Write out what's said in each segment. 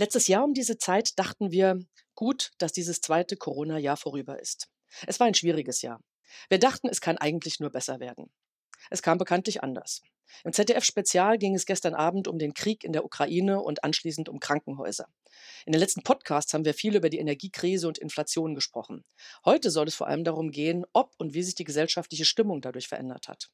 Letztes Jahr um diese Zeit dachten wir, gut, dass dieses zweite Corona-Jahr vorüber ist. Es war ein schwieriges Jahr. Wir dachten, es kann eigentlich nur besser werden. Es kam bekanntlich anders. Im ZDF-Spezial ging es gestern Abend um den Krieg in der Ukraine und anschließend um Krankenhäuser. In den letzten Podcasts haben wir viel über die Energiekrise und Inflation gesprochen. Heute soll es vor allem darum gehen, ob und wie sich die gesellschaftliche Stimmung dadurch verändert hat.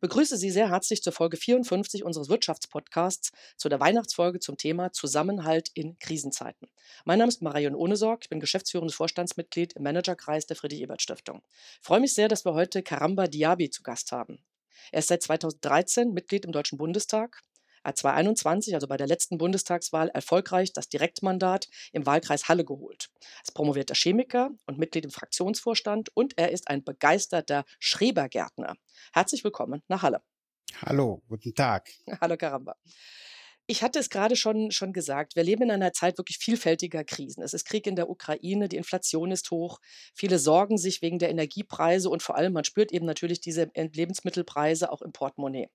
Begrüße Sie sehr herzlich zur Folge 54 unseres Wirtschaftspodcasts, zu der Weihnachtsfolge zum Thema Zusammenhalt in Krisenzeiten. Mein Name ist Marion Ohnesorg, ich bin geschäftsführendes Vorstandsmitglied im Managerkreis der Friedrich-Ebert-Stiftung. Ich freue mich sehr, dass wir heute Karamba Diaby zu Gast haben. Er ist seit 2013 Mitglied im Deutschen Bundestag, er hat 2021, also bei der letzten Bundestagswahl, erfolgreich das Direktmandat im Wahlkreis Halle geholt. Er ist promovierter Chemiker und Mitglied im Fraktionsvorstand und er ist ein begeisterter Schrebergärtner. Herzlich willkommen nach Halle. Hallo, guten Tag. Hallo Karamba. Ich hatte es gerade schon, schon gesagt, wir leben in einer Zeit wirklich vielfältiger Krisen. Es ist Krieg in der Ukraine, die Inflation ist hoch, viele sorgen sich wegen der Energiepreise und vor allem, man spürt eben natürlich diese Lebensmittelpreise auch im Portemonnaie.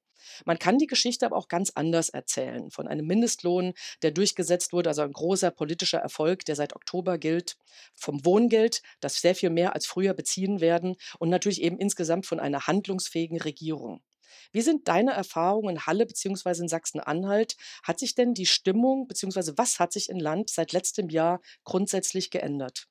Man kann die Geschichte aber auch ganz anders erzählen. Von einem Mindestlohn, der durchgesetzt wurde, also ein großer politischer Erfolg, der seit Oktober gilt, vom Wohngeld, das sehr viel mehr als früher beziehen werden und natürlich eben insgesamt von einer handlungsfähigen Regierung. Wie sind deine Erfahrungen in Halle bzw. in Sachsen-Anhalt? Hat sich denn die Stimmung bzw. was hat sich im Land seit letztem Jahr grundsätzlich geändert?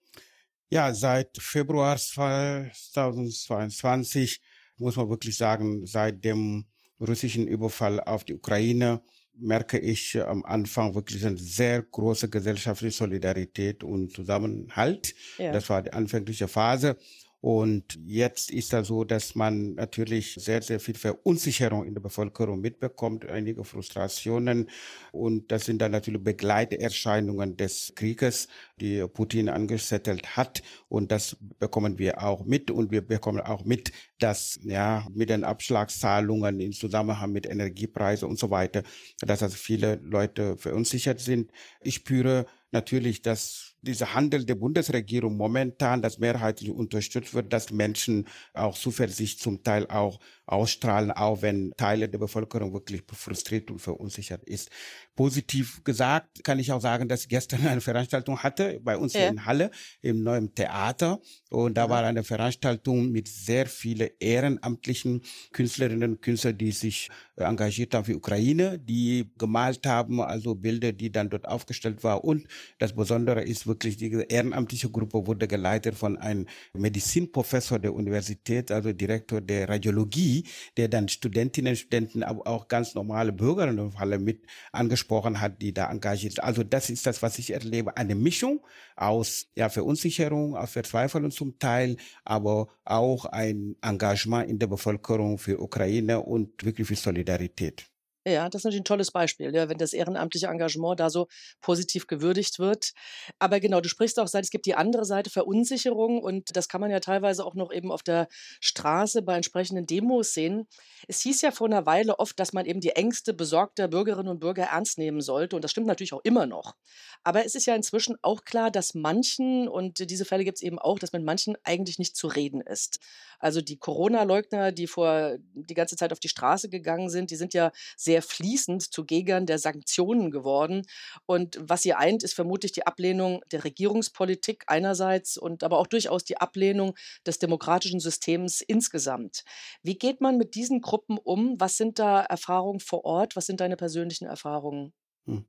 Ja, seit Februar 2022 muss man wirklich sagen, seit dem russischen Überfall auf die Ukraine merke ich am Anfang wirklich eine sehr große gesellschaftliche Solidarität und Zusammenhalt. Ja. Das war die anfängliche Phase. Und jetzt ist da so, dass man natürlich sehr, sehr viel Verunsicherung in der Bevölkerung mitbekommt, einige Frustrationen. Und das sind dann natürlich Begleiterscheinungen des Krieges, die Putin angesettelt hat. Und das bekommen wir auch mit. Und wir bekommen auch mit, dass, ja, mit den Abschlagszahlungen im Zusammenhang mit Energiepreisen und so weiter, dass also viele Leute verunsichert sind. Ich spüre natürlich, dass dieser Handel der Bundesregierung momentan, das mehrheitlich unterstützt wird, dass Menschen auch Zuversicht zum Teil auch ausstrahlen, auch wenn Teile der Bevölkerung wirklich frustriert und verunsichert ist. Positiv gesagt kann ich auch sagen, dass ich gestern eine Veranstaltung hatte bei uns ja. in Halle im neuen Theater und da ja. war eine Veranstaltung mit sehr vielen ehrenamtlichen Künstlerinnen und Künstlern, die sich engagiert haben für Ukraine, die gemalt haben, also Bilder, die dann dort aufgestellt waren und das Besondere ist wirklich, diese ehrenamtliche Gruppe wurde geleitet von einem Medizinprofessor der Universität, also Direktor der Radiologie, der dann Studentinnen und Studenten, aber auch ganz normale Bürgerinnen und Falle mit angesprochen hat, die da engagiert. Also das ist das, was ich erlebe. Eine Mischung aus ja, Verunsicherung, aus Verzweiflung zum Teil, aber auch ein Engagement in der Bevölkerung für Ukraine und wirklich für Solidarität. Ja, das ist natürlich ein tolles Beispiel, ja, wenn das ehrenamtliche Engagement da so positiv gewürdigt wird. Aber genau, du sprichst auch, es gibt die andere Seite Verunsicherung und das kann man ja teilweise auch noch eben auf der Straße bei entsprechenden Demos sehen. Es hieß ja vor einer Weile oft, dass man eben die Ängste besorgter Bürgerinnen und Bürger ernst nehmen sollte und das stimmt natürlich auch immer noch. Aber es ist ja inzwischen auch klar, dass manchen, und diese Fälle gibt es eben auch, dass mit manchen eigentlich nicht zu reden ist. Also die Corona-Leugner, die vor die ganze Zeit auf die Straße gegangen sind, die sind ja sehr sehr fließend zu Gegern der Sanktionen geworden. Und was sie eint, ist vermutlich die Ablehnung der Regierungspolitik einerseits und aber auch durchaus die Ablehnung des demokratischen Systems insgesamt. Wie geht man mit diesen Gruppen um? Was sind da Erfahrungen vor Ort? Was sind deine persönlichen Erfahrungen? Hm.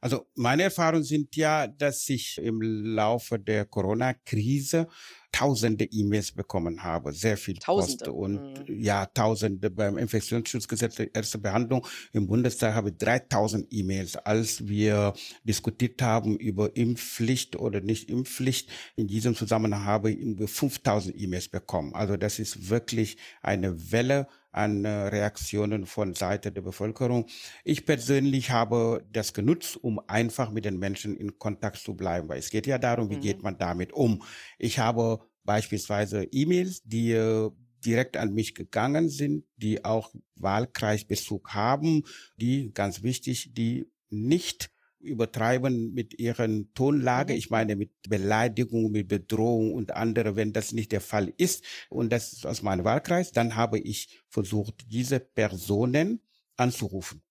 Also meine Erfahrungen sind ja, dass ich im Laufe der Corona-Krise tausende E-Mails bekommen habe, sehr viel tausende. Post und mhm. ja, tausende beim Infektionsschutzgesetz erste Behandlung im Bundestag habe ich 3000 E-Mails, als wir diskutiert haben über Impfpflicht oder nicht Impfpflicht. In diesem Zusammenhang habe ich über 5000 E-Mails bekommen. Also das ist wirklich eine Welle an Reaktionen von Seite der Bevölkerung. Ich persönlich habe das genutzt, um einfach mit den Menschen in Kontakt zu bleiben, weil es geht ja darum, wie mhm. geht man damit um. Ich habe beispielsweise E-Mails, die äh, direkt an mich gegangen sind, die auch Wahlkreisbezug haben, die, ganz wichtig, die nicht übertreiben mit ihren Tonlage. Mhm. Ich meine mit Beleidigung, mit Bedrohung und andere, wenn das nicht der Fall ist. Und das ist aus meinem Wahlkreis. Dann habe ich versucht, diese Personen anzurufen.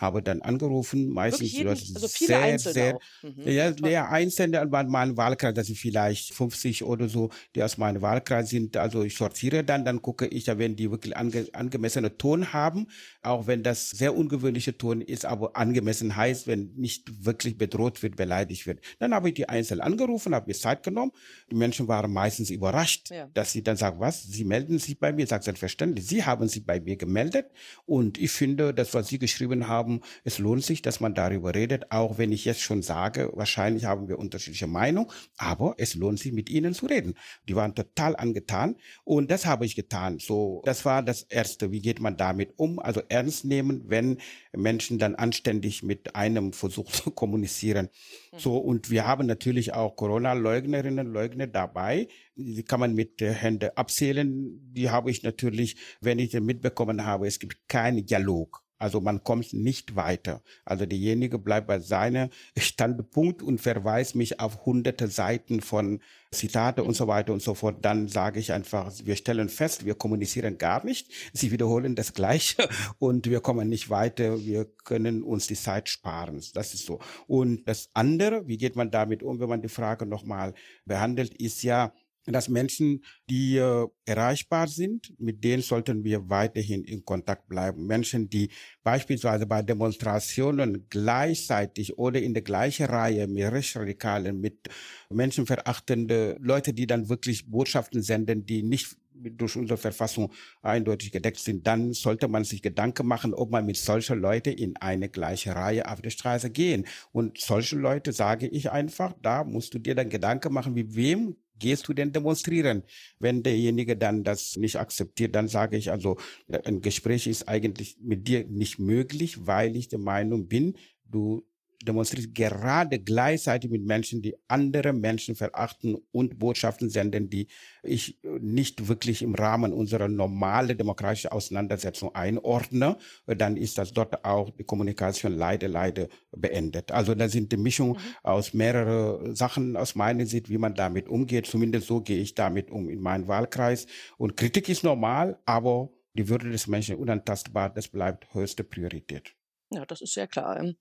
Habe dann angerufen, meistens jeden, Leute also viele sehr, Einzelne sehr. Mhm. ja, der Einzelne an meinem Wahlkreis, das sind vielleicht 50 oder so, die aus meinem Wahlkreis sind. Also ich sortiere dann, dann gucke ich, ja, wenn die wirklich ange, angemessene Ton haben, auch wenn das sehr ungewöhnliche Ton ist, aber angemessen heißt, wenn nicht wirklich bedroht wird, beleidigt wird. Dann habe ich die einzeln angerufen, habe mir Zeit genommen. Die Menschen waren meistens überrascht, Ja. dass sie dann sagen, was, Sie melden sich bei mir? Ich sage selbstverständlich, Sie haben sich bei mir gemeldet und ich finde, das, was Sie geschrieben haben, es lohnt sich, dass man darüber redet, auch wenn ich jetzt schon sage, wahrscheinlich haben wir unterschiedliche Meinungen, aber es lohnt sich, mit Ihnen zu reden. Die waren total angetan und das habe ich getan. So, das war das Erste. Wie geht man damit um? Also ernst nehmen, wenn Menschen dann anständig mit einem versuchen zu kommunizieren. So, und wir haben natürlich auch Corona-Leugnerinnen und Leugner dabei. Die kann man mit der Hände abzählen. Die habe ich natürlich, wenn ich mitbekommen habe, es gibt keinen Dialog. Also man kommt nicht weiter. Also derjenige bleibt bei seinem Standpunkt und verweist mich auf hunderte Seiten von Zitate und so weiter und so fort. Dann sage ich einfach, wir stellen fest, wir kommunizieren gar nicht. Sie wiederholen das Gleiche und wir kommen nicht weiter. Wir können uns die Zeit sparen. Das ist so. Und das andere, wie geht man damit um, wenn man die Frage nochmal behandelt, ist ja, dass Menschen, die äh, erreichbar sind, mit denen sollten wir weiterhin in Kontakt bleiben. Menschen, die beispielsweise bei Demonstrationen gleichzeitig oder in der gleichen Reihe mit Rechtsradikalen, mit menschenverachtende Leute, die dann wirklich Botschaften senden, die nicht durch unsere Verfassung eindeutig gedeckt sind, dann sollte man sich Gedanken machen, ob man mit solchen Leuten in eine gleiche Reihe auf der Straße gehen. Und solche Leute sage ich einfach, da musst du dir dann Gedanken machen, wie wem gehst du denn demonstrieren? Wenn derjenige dann das nicht akzeptiert, dann sage ich also, ein Gespräch ist eigentlich mit dir nicht möglich, weil ich der Meinung bin, du demonstrierst gerade gleichzeitig mit Menschen, die andere Menschen verachten und Botschaften senden, die ich nicht wirklich im Rahmen unserer normalen demokratischen Auseinandersetzung einordne, dann ist das dort auch die Kommunikation leider, leider beendet. Also da sind die Mischung mhm. aus mehreren Sachen aus meiner Sicht, wie man damit umgeht. Zumindest so gehe ich damit um in meinem Wahlkreis. Und Kritik ist normal, aber die Würde des Menschen unantastbar, das bleibt höchste Priorität. Ja, das ist sehr klar.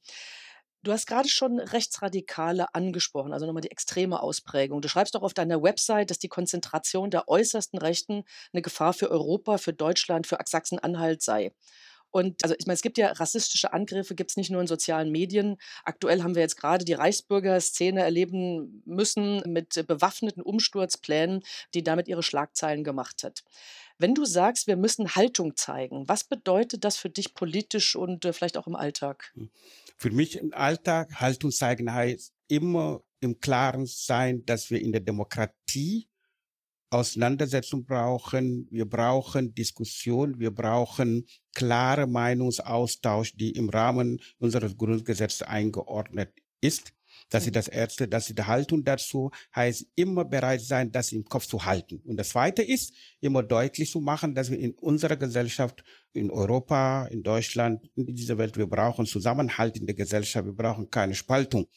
Du hast gerade schon Rechtsradikale angesprochen, also nochmal die extreme Ausprägung. Du schreibst doch auf deiner Website, dass die Konzentration der äußersten Rechten eine Gefahr für Europa, für Deutschland, für Sachsen-Anhalt sei. Und also ich meine, es gibt ja rassistische Angriffe, gibt es nicht nur in sozialen Medien. Aktuell haben wir jetzt gerade die Reichsbürger-Szene erleben müssen mit bewaffneten Umsturzplänen, die damit ihre Schlagzeilen gemacht hat. Wenn du sagst, wir müssen Haltung zeigen, was bedeutet das für dich politisch und äh, vielleicht auch im Alltag? Für mich im Alltag Haltung zeigen heißt immer im Klaren sein, dass wir in der Demokratie Auseinandersetzung brauchen, wir brauchen Diskussion, wir brauchen klare Meinungsaustausch, die im Rahmen unseres Grundgesetzes eingeordnet ist. Das ist das Erste, das ist die Haltung dazu, heißt immer bereit sein, das im Kopf zu halten. Und das Zweite ist, immer deutlich zu machen, dass wir in unserer Gesellschaft, in Europa, in Deutschland, in dieser Welt, wir brauchen Zusammenhalt in der Gesellschaft, wir brauchen keine Spaltung.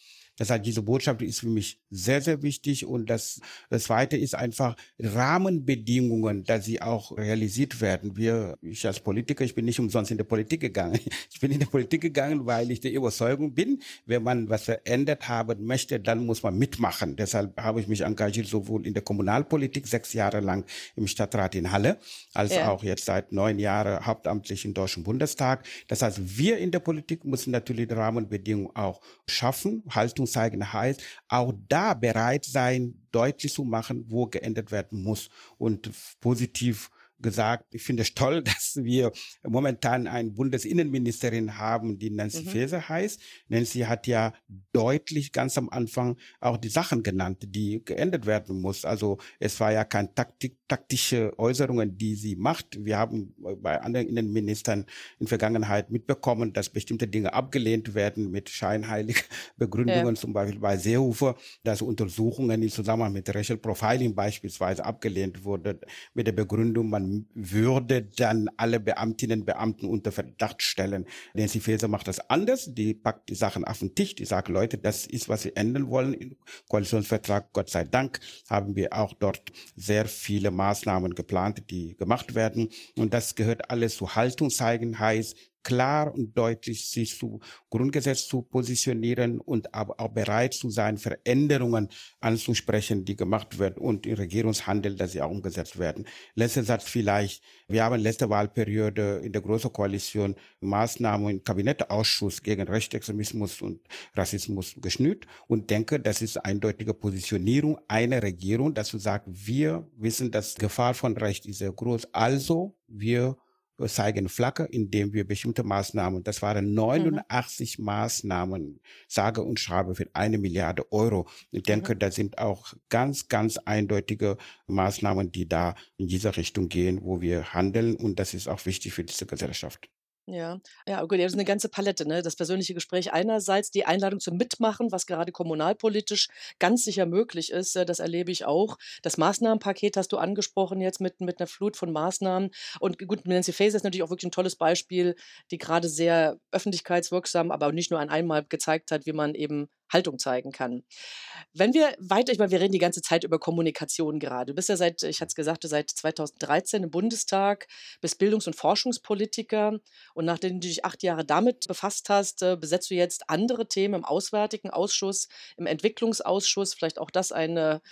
Das heißt, diese Botschaft ist für mich sehr, sehr wichtig. Und das, das Zweite ist einfach Rahmenbedingungen, dass sie auch realisiert werden. Wir, ich als Politiker, ich bin nicht umsonst in der Politik gegangen. Ich bin in der Politik gegangen, weil ich der Überzeugung bin, wenn man was verändert haben möchte, dann muss man mitmachen. Deshalb habe ich mich engagiert, sowohl in der Kommunalpolitik, sechs Jahre lang im Stadtrat in Halle, als ja. auch jetzt seit neun Jahren hauptamtlich im Deutschen Bundestag. Das heißt, wir in der Politik müssen natürlich die Rahmenbedingungen auch schaffen, Haltung zeigen heißt, auch da bereit sein, deutlich zu machen, wo geändert werden muss und positiv gesagt, ich finde es toll, dass wir momentan eine Bundesinnenministerin haben, die Nancy mhm. Faeser heißt. Nancy hat ja deutlich ganz am Anfang auch die Sachen genannt, die geändert werden muss. Also es war ja kein Taktik, taktische Äußerungen, die sie macht. Wir haben bei anderen Innenministern in Vergangenheit mitbekommen, dass bestimmte Dinge abgelehnt werden mit scheinheiligen Begründungen, ja. zum Beispiel bei Seehofer, dass Untersuchungen im Zusammenhang mit Racial Profiling beispielsweise abgelehnt wurde mit der Begründung, man würde dann alle Beamtinnen und Beamten unter Verdacht stellen. Nancy Faeser macht das anders. Die packt die Sachen auf den Tisch. Die sagt, Leute, das ist, was wir ändern wollen. Im Koalitionsvertrag, Gott sei Dank, haben wir auch dort sehr viele Maßnahmen geplant, die gemacht werden. Und das gehört alles zu Haltung zeigen, heißt klar und deutlich sich zu Grundgesetz zu positionieren und aber auch bereit zu sein, Veränderungen anzusprechen, die gemacht werden und im Regierungshandel, dass sie auch umgesetzt werden. Letzter Satz vielleicht. Wir haben letzte Wahlperiode in der Großen Koalition Maßnahmen im Kabinettausschuss gegen Rechtsextremismus und Rassismus geschnürt und denke, das ist eindeutige Positionierung einer Regierung, dass du sagst, wir wissen, dass Gefahr von Recht ist sehr groß. Also wir zeigen Flagge, indem wir bestimmte Maßnahmen, das waren 89 mhm. Maßnahmen, sage und schreibe für eine Milliarde Euro. Ich denke, mhm. da sind auch ganz, ganz eindeutige Maßnahmen, die da in diese Richtung gehen, wo wir handeln. Und das ist auch wichtig für diese Gesellschaft. Ja, ja, gut, ja, das ist eine ganze Palette, ne? Das persönliche Gespräch einerseits, die Einladung zum Mitmachen, was gerade kommunalpolitisch ganz sicher möglich ist, äh, das erlebe ich auch. Das Maßnahmenpaket hast du angesprochen jetzt mit, mit einer Flut von Maßnahmen. Und gut, Nancy Faeser ist natürlich auch wirklich ein tolles Beispiel, die gerade sehr öffentlichkeitswirksam, aber nicht nur ein einmal gezeigt hat, wie man eben Haltung zeigen kann. Wenn wir weiter, ich meine, wir reden die ganze Zeit über Kommunikation gerade. Du bist ja seit, ich hatte es gesagt, seit 2013 im Bundestag, bist Bildungs- und Forschungspolitiker und nachdem du dich acht Jahre damit befasst hast, äh, besetzt du jetzt andere Themen im Auswärtigen Ausschuss, im Entwicklungsausschuss, vielleicht auch das eine,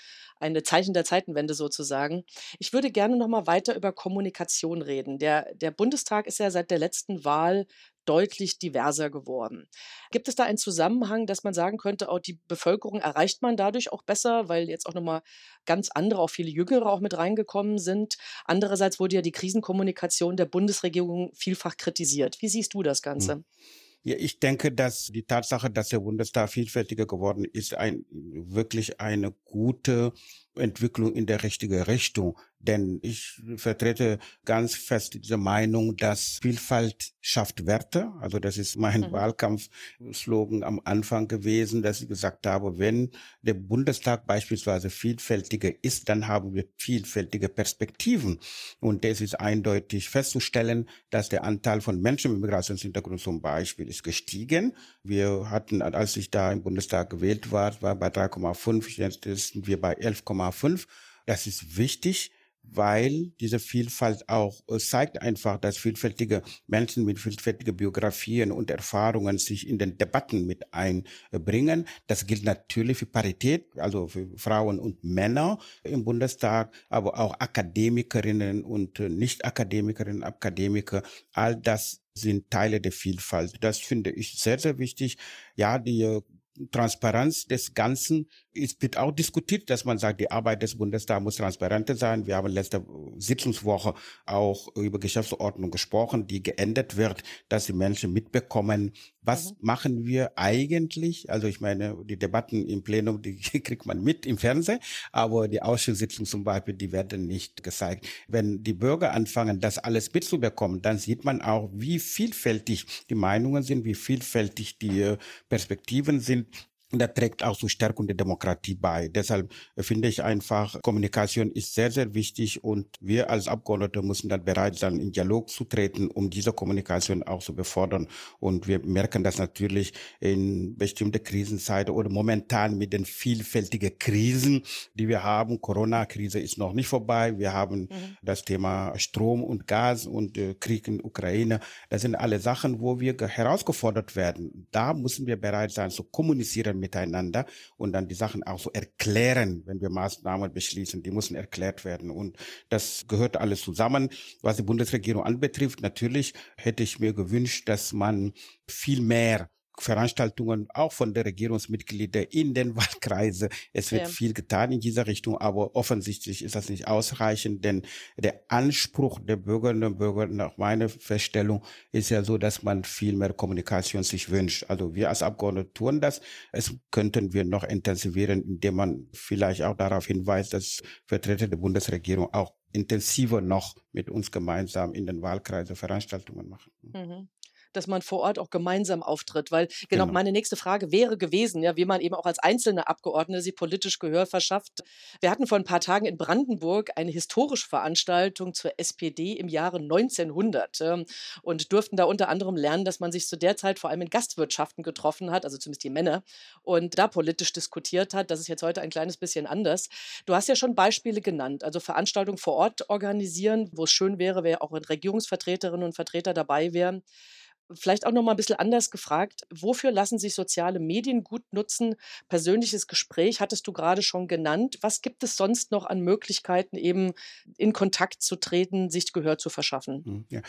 eine Zeichen der Zeitenwende sozusagen. Ich würde gerne noch mal weiter über Kommunikation reden. Der, der Bundestag ist ja seit der letzten Wahl deutlich diverser geworden. Gibt es da einen Zusammenhang, dass man sagen könnte, auch die Bevölkerung erreicht man dadurch auch besser, weil jetzt auch nochmal ganz andere, auch viele Jüngere auch mit reingekommen sind? Andererseits wurde ja die Krisenkommunikation der Bundesregierung vielfach kritisiert. Wie siehst du das hm. Ganze? Ja, ich denke, dass die Tatsache, dass der Bundestag vielfältiger geworden ist, ein, wirklich eine gute Entwicklung in der richtige Richtung. Denn ich vertrete ganz fest diese Meinung, dass Vielfalt schafft Werte. Also das ist mein mhm. Wahlkampfslogan am Anfang gewesen, dass ich gesagt habe, wenn der Bundestag beispielsweise vielfältiger ist, dann haben wir vielfältige Perspektiven. Und es ist eindeutig festzustellen, dass der Anteil von Menschen mit Migrationshintergrund zum Beispiel ist gestiegen. Wir hatten, als ich da im Bundestag gewählt war, war bei 3,5, jetzt sind wir bei 11,5. Das ist wichtig weil diese Vielfalt auch äh, zeigt einfach, dass vielfältige Menschen mit vielfältigen Biografien und Erfahrungen sich in den Debatten mit einbringen. Das gilt natürlich für Parität, also für Frauen und Männer im Bundestag, aber auch Akademikerinnen und äh, Nicht-Akademikerinnen, Akademiker. All das sind Teile der Vielfalt. Das finde ich sehr, sehr wichtig. Ja, die äh, Transparenz des Ganzen es wird auch diskutiert, dass man sagt, die Arbeit des Bundestags muss transparenter sein. Wir haben letzte Sitzungswoche auch über Geschäftsordnung gesprochen, die geändert wird, dass die Menschen mitbekommen, was mhm. machen wir eigentlich? Also ich meine, die Debatten im Plenum, die kriegt man mit im Fernsehen, aber die Ausschusssitzungen zum Beispiel, die werden nicht gezeigt. Wenn die Bürger anfangen, das alles mitzubekommen, dann sieht man auch, wie vielfältig die Meinungen sind, wie vielfältig die Perspektiven sind und das trägt auch zur Stärkung der Demokratie bei. Deshalb finde ich einfach, Kommunikation ist sehr, sehr wichtig und wir als Abgeordnete müssen dann bereit sein, in Dialog zu treten, um diese Kommunikation auch zu befördern. Und wir merken das natürlich in bestimmte Krisenzeiten oder momentan mit den vielfältigen Krisen, die wir haben. Corona-Krise ist noch nicht vorbei. Wir haben mhm. das Thema Strom und Gas und äh, Krieg in Ukraine. Das sind alle Sachen, wo wir herausgefordert werden. Da müssen wir bereit sein zu kommunizieren miteinander und dann die Sachen auch so erklären, wenn wir Maßnahmen beschließen. Die müssen erklärt werden. Und das gehört alles zusammen. Was die Bundesregierung anbetrifft, natürlich hätte ich mir gewünscht, dass man viel mehr Veranstaltungen auch von der Regierungsmitglieder in den Wahlkreisen. Es wird ja. viel getan in dieser Richtung, aber offensichtlich ist das nicht ausreichend, denn der Anspruch der Bürgerinnen und Bürger nach meiner Feststellung ist ja so, dass man viel mehr Kommunikation sich wünscht. Also wir als Abgeordnete tun das. Es könnten wir noch intensivieren, indem man vielleicht auch darauf hinweist, dass Vertreter der Bundesregierung auch intensiver noch mit uns gemeinsam in den Wahlkreisen Veranstaltungen machen. Mhm dass man vor Ort auch gemeinsam auftritt. Weil genau, genau. meine nächste Frage wäre gewesen, ja, wie man eben auch als einzelne Abgeordnete sie politisch Gehör verschafft. Wir hatten vor ein paar Tagen in Brandenburg eine historische Veranstaltung zur SPD im Jahre 1900 äh, und durften da unter anderem lernen, dass man sich zu der Zeit vor allem in Gastwirtschaften getroffen hat, also zumindest die Männer, und da politisch diskutiert hat. Das ist jetzt heute ein kleines bisschen anders. Du hast ja schon Beispiele genannt, also Veranstaltungen vor Ort organisieren, wo es schön wäre, wenn auch Regierungsvertreterinnen und Vertreter dabei wären. Vielleicht auch noch mal ein bisschen anders gefragt, wofür lassen sich soziale Medien gut nutzen? Persönliches Gespräch hattest du gerade schon genannt. Was gibt es sonst noch an Möglichkeiten, eben in Kontakt zu treten, sich Gehör zu verschaffen? Hm, ja.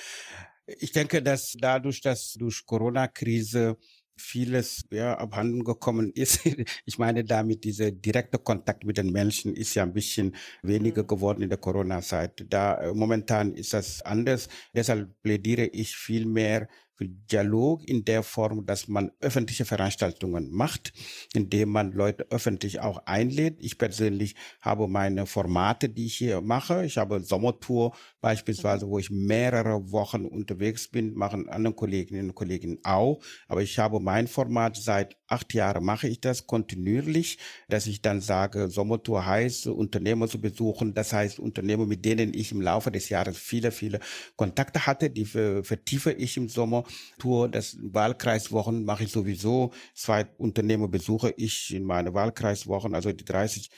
Ich denke, dass dadurch, dass durch Corona-Krise vieles ja, abhanden gekommen ist. Ich meine damit, dieser direkte Kontakt mit den Menschen ist ja ein bisschen weniger mhm. geworden in der Corona-Zeit. Da äh, momentan ist das anders. Deshalb plädiere ich viel mehr Dialog in der Form, dass man öffentliche Veranstaltungen macht, indem man Leute öffentlich auch einlädt. Ich persönlich habe meine Formate, die ich hier mache. Ich habe Sommertour beispielsweise, wo ich mehrere Wochen unterwegs bin, machen andere Kolleginnen und Kollegen auch. Aber ich habe mein Format seit acht Jahren mache ich das kontinuierlich, dass ich dann sage, Sommertour heißt, Unternehmer zu besuchen. Das heißt, Unternehmer, mit denen ich im Laufe des Jahres viele, viele Kontakte hatte, die vertiefe ich im Sommer Tour, das Wahlkreiswochen mache ich sowieso. Zwei Unternehmer besuche ich in meine Wahlkreiswochen, also die 30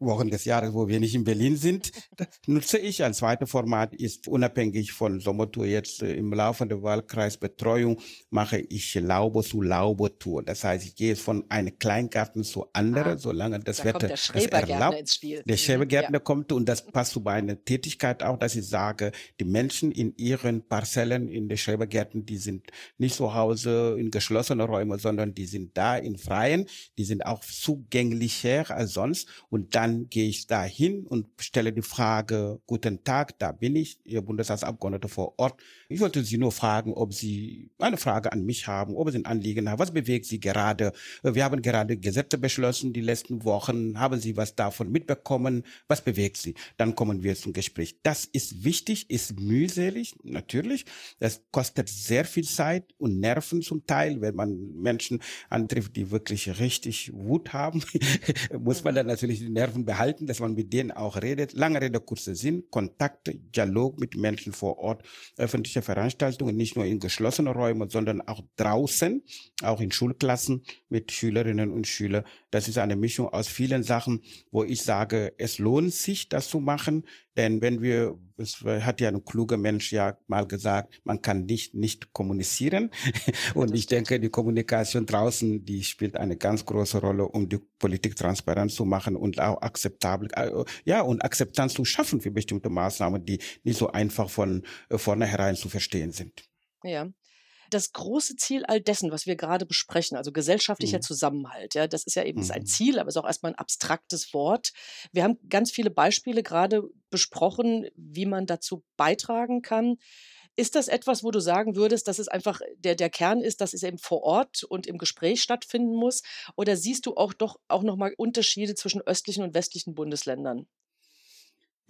Wochen des Jahres, wo wir nicht in Berlin sind, nutze ich. Ein zweites Format ist unabhängig von Sommertour jetzt äh, im Laufe der Wahlkreisbetreuung mache ich Laube zu Laube Tour. Das heißt, ich gehe von einem Kleingarten zu anderen, ah, solange das da Wetter der es erlaubt. Ins Spiel. Der mhm, Schrebergärtner ja. kommt und das passt zu meiner Tätigkeit auch, dass ich sage, die Menschen in ihren Parzellen in den Schrebergärten, die sind nicht zu Hause in geschlossenen Räumen, sondern die sind da in freien, die sind auch zugänglicher als sonst und dann dann gehe ich da hin und stelle die Frage, guten Tag, da bin ich, Ihr Bundestagsabgeordneter vor Ort. Ich wollte Sie nur fragen, ob Sie eine Frage an mich haben, ob Sie ein Anliegen haben. Was bewegt Sie gerade? Wir haben gerade Gesetze beschlossen die letzten Wochen. Haben Sie was davon mitbekommen? Was bewegt Sie? Dann kommen wir zum Gespräch. Das ist wichtig, ist mühselig, natürlich. Das kostet sehr viel Zeit und Nerven zum Teil, wenn man Menschen antrifft, die wirklich richtig Wut haben, muss man dann natürlich die Nerven Sachen behalten, dass man mit denen auch redet. Lange Rede, kurzer Sinn, Kontakte, Dialog mit Menschen vor Ort, öffentliche Veranstaltungen, nicht nur in geschlossenen Räumen, sondern auch draußen, auch in Schulklassen mit Schülerinnen und Schülern. Das ist eine Mischung aus vielen Sachen, wo ich sage, es lohnt sich, das zu machen, denn wenn wir, es hat ja ein kluger Mensch ja mal gesagt, man kann nicht nicht kommunizieren. Und ich denke, die Kommunikation draußen, die spielt eine ganz große Rolle, um die Politik transparent zu machen und auch akzeptabel, äh, ja, und Akzeptanz zu schaffen für bestimmte Maßnahmen, die nicht so einfach von äh, vornherein zu verstehen sind. Ja das große Ziel all dessen, was wir gerade besprechen, also gesellschaftlicher mhm. Zusammenhalt, ja, das ist ja eben mhm. ein Ziel, aber ist auch erstmal ein abstraktes Wort. Wir haben ganz viele Beispiele gerade besprochen, wie man dazu beitragen kann. Ist das etwas, wo du sagen würdest, dass es einfach der, der Kern ist, dass es eben vor Ort und im Gespräch stattfinden muss? Oder siehst du auch doch auch nochmal Unterschiede zwischen östlichen und westlichen Bundesländern?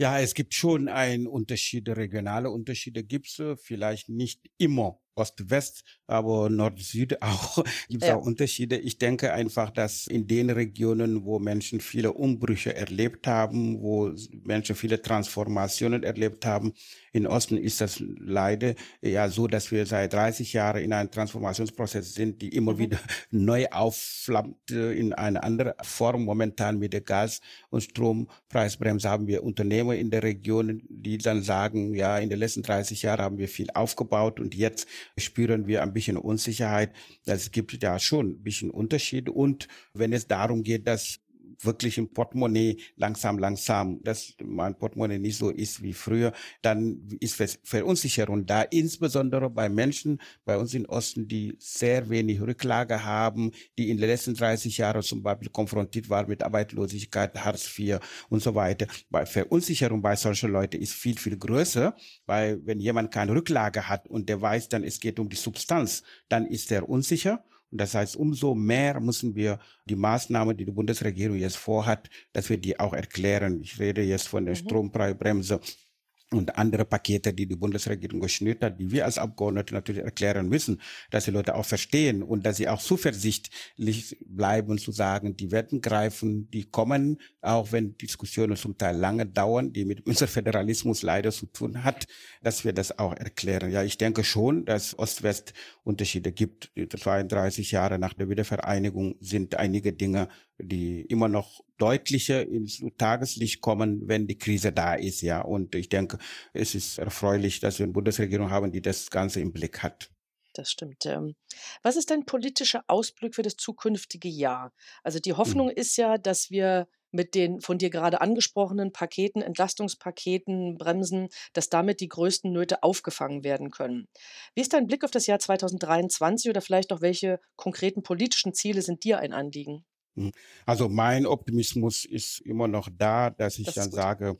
Ja, es gibt schon ein Unterschiede, regionale Unterschiede gibt es, vielleicht nicht immer Ost-West, aber Nord-Süd auch, gibt es ja. auch Unterschiede. Ich denke einfach, dass in den Regionen, wo Menschen viele Umbrüche erlebt haben, wo Menschen viele Transformationen erlebt haben, in Osten ist das leider ja so, dass wir seit 30 Jahren in einem Transformationsprozess sind, die immer mhm. wieder neu aufflammt in eine andere Form. Momentan mit der Gas- und Strompreisbremse haben wir Unternehmer in der Region, die dann sagen, ja, in den letzten 30 Jahren haben wir viel aufgebaut und jetzt spüren wir ein bisschen Unsicherheit. Es gibt ja schon ein bisschen Unterschied. Und wenn es darum geht, dass wirklich im Portemonnaie langsam, langsam, dass mein Portemonnaie nicht so ist wie früher, dann ist Verunsicherung da, insbesondere bei Menschen bei uns im Osten, die sehr wenig Rücklage haben, die in den letzten 30 Jahren zum Beispiel konfrontiert waren mit Arbeitslosigkeit, Hartz IV und so weiter. Bei Verunsicherung bei solchen Leuten ist viel, viel größer, weil wenn jemand keine Rücklage hat und der weiß dann, es geht um die Substanz, dann ist er unsicher und das heißt, umso mehr müssen wir die Maßnahmen, die die Bundesregierung jetzt vorhat, dass wir die auch erklären. Ich rede jetzt von der mhm. Strompreisbremse und andere Pakete, die die Bundesregierung geschnürt hat, die wir als Abgeordnete natürlich erklären müssen, dass die Leute auch verstehen und dass sie auch zuversichtlich bleiben zu sagen, die werden greifen, die kommen, auch wenn Diskussionen zum Teil lange dauern, die mit unserem Föderalismus leider zu tun hat, dass wir das auch erklären. Ja, ich denke schon, dass Ost-West Unterschiede gibt. 32 Jahre nach der Wiedervereinigung sind einige Dinge, die immer noch deutlicher ins Tageslicht kommen, wenn die Krise da ist, ja. Und ich denke, es ist erfreulich, dass wir eine Bundesregierung haben, die das Ganze im Blick hat. Das stimmt. Ähm, was ist dein politischer Ausblick für das zukünftige Jahr? Also die Hoffnung Mhm. ist ja, dass wir mit den von dir gerade angesprochenen Paketen, Entlastungspaketen, Bremsen, dass damit die größten Nöte aufgefangen werden können. Wie ist dein Blick auf das Jahr 2023 oder vielleicht auch welche konkreten politischen Ziele sind dir ein Anliegen? Mhm. Also mein Optimismus ist immer noch da, dass ich Das dann sage,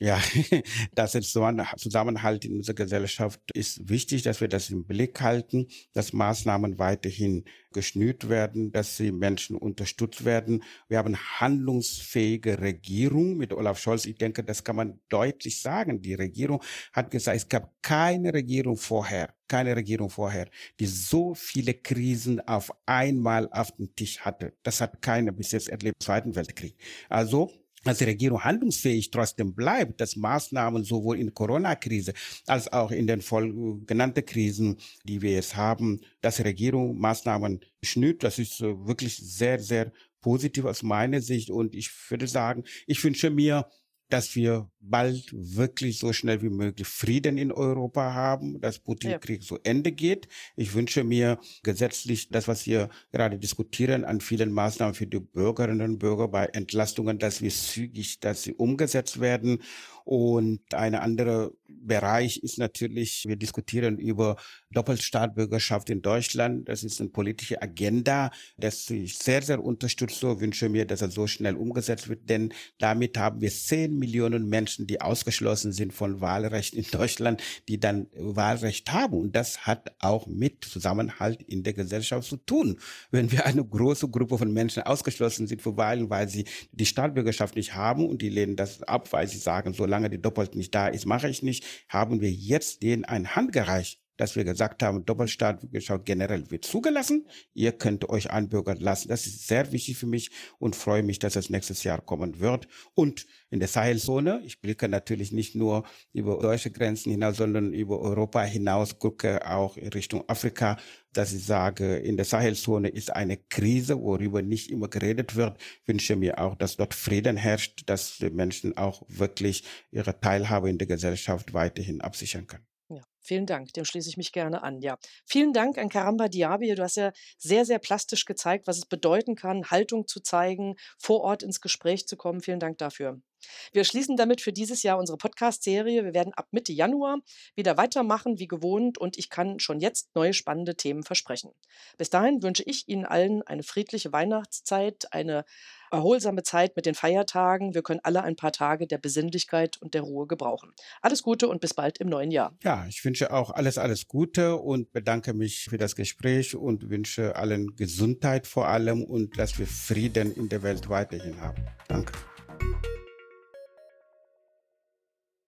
ja, dass der Zusammen- Zusammenhalt in unserer Gesellschaft ist wichtig, dass wir das im Blick halten, dass Maßnahmen weiterhin geschnürt werden, dass die Menschen unterstützt werden. Wir haben handlungsfähige Regierung mit Olaf Scholz. Ich denke, das kann man deutlich sagen. Die Regierung hat gesagt, es gab keine Regierung vorher, keine Regierung vorher, die so viele Krisen auf einmal auf dem Tisch hatte. Das hat keiner bis jetzt erlebt Zweiten Weltkrieg. Also als die Regierung handlungsfähig trotzdem bleibt, dass Maßnahmen sowohl in Corona-Krise als auch in den voll genannten Krisen, die wir jetzt haben, dass die Regierung Maßnahmen schnürt, das ist äh, wirklich sehr, sehr positiv aus meiner Sicht. Und ich würde sagen, ich wünsche mir, dass wir bald wirklich so schnell wie möglich Frieden in Europa haben, dass Ja. Putin-Krieg zu Ende geht. Ich wünsche mir gesetzlich das, was wir gerade diskutieren, an vielen Maßnahmen für die Bürgerinnen und Bürger bei Entlastungen, dass wir zügig, dass sie umgesetzt werden. Und ein anderer Bereich ist natürlich, wir diskutieren über Doppelstaatbürgerschaft in Deutschland. Das ist eine politische Agenda, das ich sehr, sehr unterstütze. Wünsche mir, dass er so schnell umgesetzt wird, denn damit haben wir 10 Millionen Menschen, die ausgeschlossen sind von Wahlrecht in Deutschland, die dann Wahlrecht haben. Und das hat auch mit Zusammenhalt in der Gesellschaft zu tun. Wenn wir eine große Gruppe von Menschen ausgeschlossen sind für Wahlen, weil sie die Staatsbürgerschaft nicht haben und die lehnen das ab, weil sie sagen, solange die Doppelt nicht da ist, mache ich nicht, haben wir jetzt denen ein Hand gereicht dass wir gesagt haben, Doppelstaatsbürgerschaft generell wird zugelassen. Ihr könnt euch einbürgern lassen. Das ist sehr wichtig für mich und freue mich, dass es nächstes Jahr kommen wird. Und in der Sahelzone, ich blicke natürlich nicht nur über deutsche Grenzen hinaus, sondern über Europa hinaus, gucke auch in Richtung Afrika, dass ich sage, in der Sahelzone ist eine Krise, worüber nicht immer geredet wird. Ich wünsche mir auch, dass dort Frieden herrscht, dass die Menschen auch wirklich ihre Teilhabe in der Gesellschaft weiterhin absichern können. Ja, vielen Dank. Dem schließe ich mich gerne an. Ja, vielen Dank an Karamba Diaby. Du hast ja sehr, sehr plastisch gezeigt, was es bedeuten kann, Haltung zu zeigen, vor Ort ins Gespräch zu kommen. Vielen Dank dafür. Wir schließen damit für dieses Jahr unsere Podcast-Serie. Wir werden ab Mitte Januar wieder weitermachen wie gewohnt und ich kann schon jetzt neue spannende Themen versprechen. Bis dahin wünsche ich Ihnen allen eine friedliche Weihnachtszeit, eine erholsame Zeit mit den Feiertagen. Wir können alle ein paar Tage der Besinnlichkeit und der Ruhe gebrauchen. Alles Gute und bis bald im neuen Jahr. Ja, ich wünsche auch alles, alles Gute und bedanke mich für das Gespräch und wünsche allen Gesundheit vor allem und dass wir Frieden in der Welt weiterhin haben. Danke.